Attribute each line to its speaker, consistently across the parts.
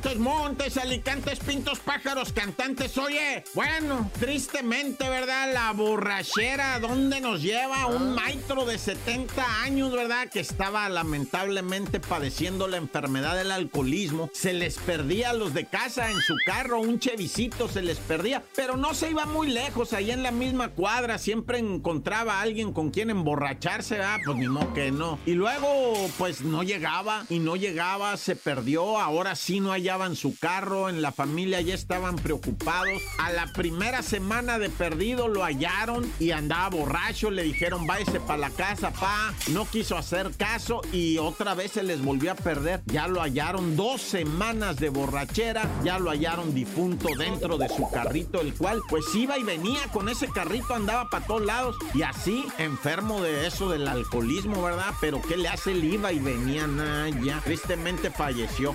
Speaker 1: Montes, Montes, Alicantes, Pintos, Pájaros, Cantantes. Oye, bueno, tristemente, ¿verdad? La borrachera, ¿dónde nos lleva? Un ah. maestro de 70 años, ¿verdad? Que estaba lamentablemente padeciendo la enfermedad del alcoholismo. Se les perdía a los de casa en su carro, un chevisito se les perdía, pero no se iba muy lejos, ahí en la misma cuadra, siempre encontraba a alguien con quien emborracharse, ah, pues ni modo que no. Y luego, pues no llegaba y no llegaba, se perdió, ahora sí no hallaban su carro, en la familia ya estaban preocupados. A la primera semana de perdido lo hallaron y andaba borracho, le dijeron váyase para la casa, pa, no quiso hacer caso y otra vez se les volvió a perder. Ya lo hallaron dos semanas de borrachera, ya lo hallaron difunto dentro de su carrito, el cual pues iba y venía con ese carrito, andaba para todos lados y así enfermo de eso del alcoholismo, ¿verdad? Pero ¿qué le hace el iba y venía? nada ya tristemente falleció.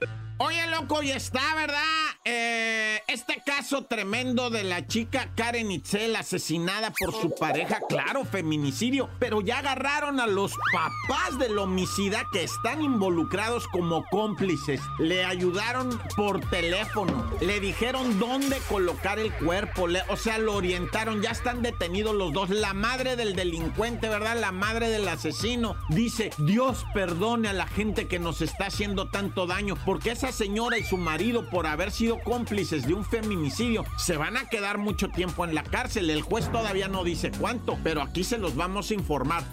Speaker 1: Oye, loco, y está, ¿verdad? Eh, este caso tremendo de la chica Karen Itzel asesinada por su pareja, claro, feminicidio, pero ya agarraron a los papás del homicida que están involucrados como cómplices. Le ayudaron por teléfono, le dijeron dónde colocar el cuerpo, o sea, lo orientaron, ya están detenidos los dos. La madre del delincuente, ¿verdad? La madre del asesino dice, Dios perdone a la gente que nos está haciendo tanto daño, porque esa señora y su marido por haber sido cómplices de un feminicidio se van a quedar mucho tiempo en la cárcel. El juez todavía no dice cuánto, pero aquí se los vamos a informar.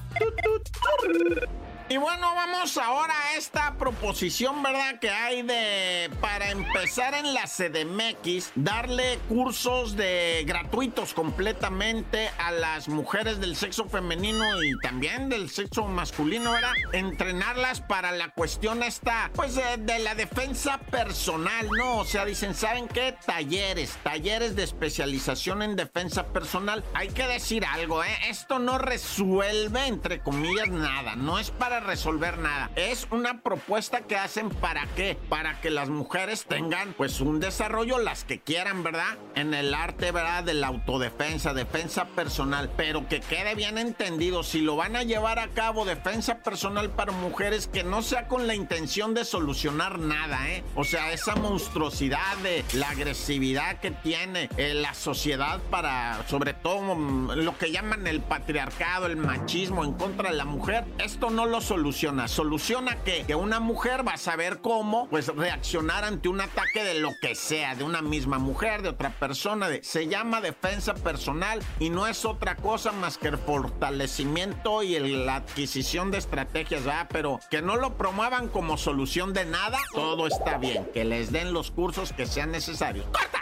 Speaker 1: Y bueno, vamos ahora a esta proposición, ¿verdad? Que hay de, para empezar en la CDMX, darle cursos de gratuitos completamente a las mujeres del sexo femenino y también del sexo masculino, ¿verdad? Entrenarlas para la cuestión esta, pues de, la defensa personal, ¿no? O sea, dicen, ¿saben qué? Talleres, talleres de especialización en defensa personal. Hay que decir algo, ¿eh? Esto no resuelve, entre comillas, nada. No es para resolver nada. Es una propuesta que hacen para qué? Para que las mujeres tengan pues un desarrollo, las que quieran, ¿verdad? En el arte, ¿verdad? De la autodefensa, defensa personal. Pero que quede bien entendido, si lo van a llevar a cabo, defensa personal para mujeres, que no sea con la intención de solucionar nada, ¿eh? O sea, esa monstruosidad de la agresividad que tiene eh, la sociedad para, sobre todo, mm, lo que llaman el patriarcado, el machismo en contra de la mujer, esto no lo soluciona? Soluciona que, que una mujer va a saber cómo pues reaccionar ante un ataque de lo que sea, de una misma mujer, de otra persona. De, se llama defensa personal y no es otra cosa más que el fortalecimiento y la adquisición de estrategias. Pero que no lo promuevan como solución de nada, todo está bien. Que les den los cursos que sean necesarios. ¡Corta!